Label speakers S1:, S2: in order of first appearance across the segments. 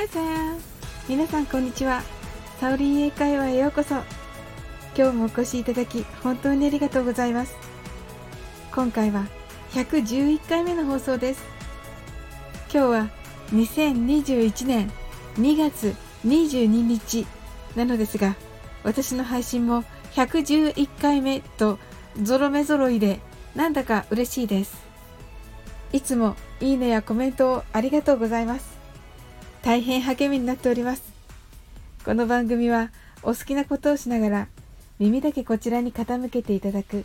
S1: Hi Sam! 皆さんこんにちは。サオリン英会話へようこそ。今日もお越しいただき本当にありがとうございます。今回は111回目の放送です。今日は2021年2月22日なのですが、私の配信も111回目とゾロ目揃いでなんだか嬉しいです。いつもいいねやコメントをありがとうございます。大変励みになっております。この番組はお好きなことをしながら耳だけこちらに傾けていただく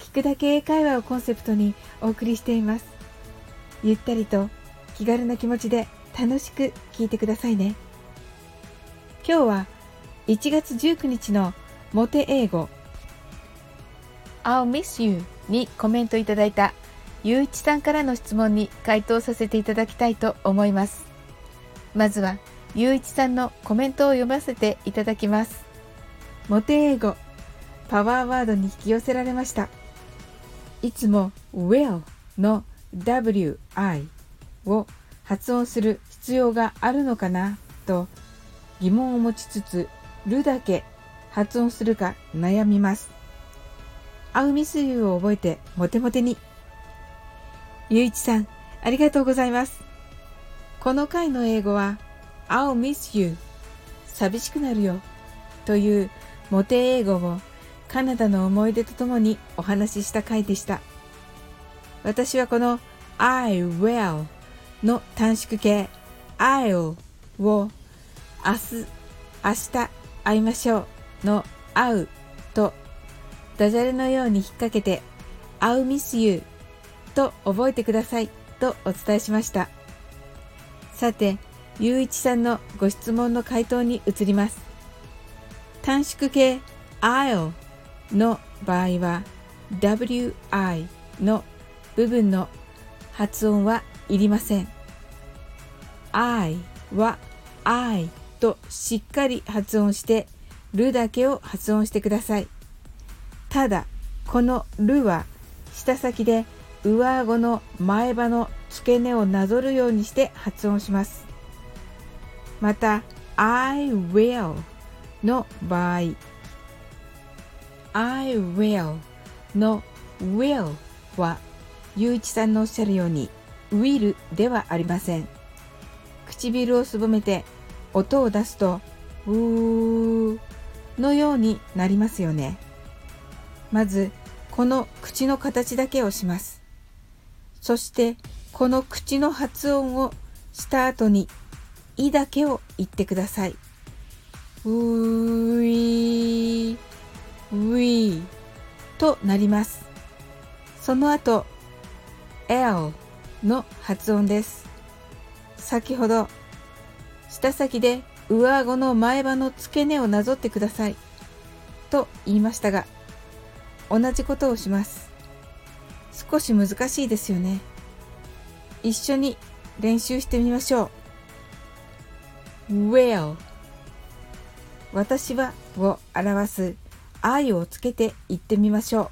S1: 聞くだけ英会話をコンセプトにお送りしています。ゆったりと気軽な気持ちで楽しく聞いてくださいね。今日は1月19日のモテ英語 I'll miss you にコメントいただいたゆういちさんからの質問に回答させていただきたいと思います。まずはゆういちさんのコメントを読ませていただきます。モテ英語パワーワードに引き寄せられました。いつも will の wi を発音する必要があるのかな？と疑問を持ちつつるだけ発音するか悩みます。アウミスユーを覚えてモテモテに。ゆういちさん、ありがとうございます。この回の英語は I'll miss you 寂しくなるよというモテ英語をカナダの思い出とともにお話しした回でした。私はこの I will の短縮形 I'll を明日、明日会いましょうの会うとダジャレのように引っ掛けて I'll miss you と覚えてくださいとお伝えしました。さて、ゆういちさんのご質問の回答に移ります。短縮形 I'll の場合は WI の部分の発音はいりません。I は I としっかり発音してるだけを発音してください。ただ、このるは舌先で上顎の前歯の付け根をなぞるようにして発音します。また、I will の場合、I will の will は、ゆういちさんのおっしゃるように、will ではありません。唇をすぼめて音を出すと、うーのようになりますよね。まず、この口の形だけをします。そして、この口の発音をした後に、いだけを言ってください。うーい、ういとなります。その後、L の発音です。先ほど、舌先で上顎の前歯の付け根をなぞってください。と言いましたが、同じことをします。少し難しいですよね。一緒に練習してみましょう。will 私はを表す I をつけて言ってみましょう。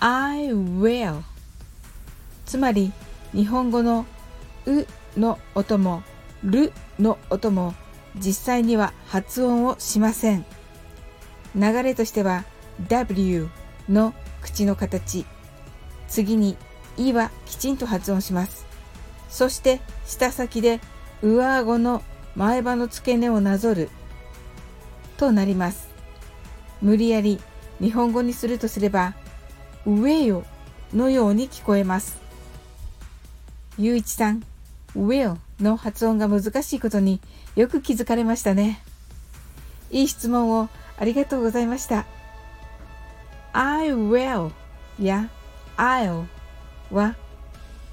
S1: I will つまり日本語のうの音もるの音も実際には発音をしません。流れとしては W の口の形、次にいはきちんと発音します。そして舌先で上顎の前歯の付け根をなぞるとなります。無理やり日本語にするとすれば上よのように聞こえます。ゆういちさん、will の発音が難しいことによく気づかれましたね。いい質問をありがとうございました。I will や I'll は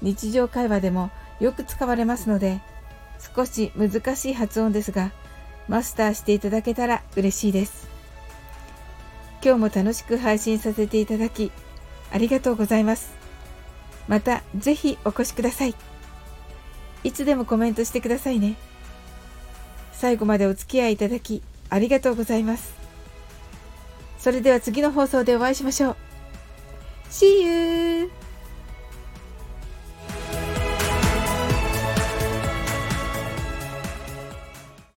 S1: 日常会話でもよく使われますので少し難しい発音ですがマスターしていただけたら嬉しいです。今日も楽しく配信させていただきありがとうございます。またぜひお越しください。いつでもコメントしてくださいね。最後までお付き合いいただきありがとうございます。それでは次の放送でお会いしましょう。see you